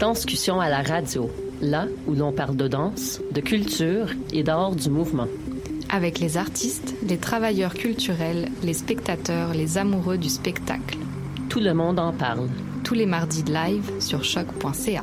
Danscussion à la radio, là où l'on parle de danse, de culture et d'art du mouvement. Avec les artistes, les travailleurs culturels, les spectateurs, les amoureux du spectacle. Tout le monde en parle. Tous les mardis de live sur choc.ca.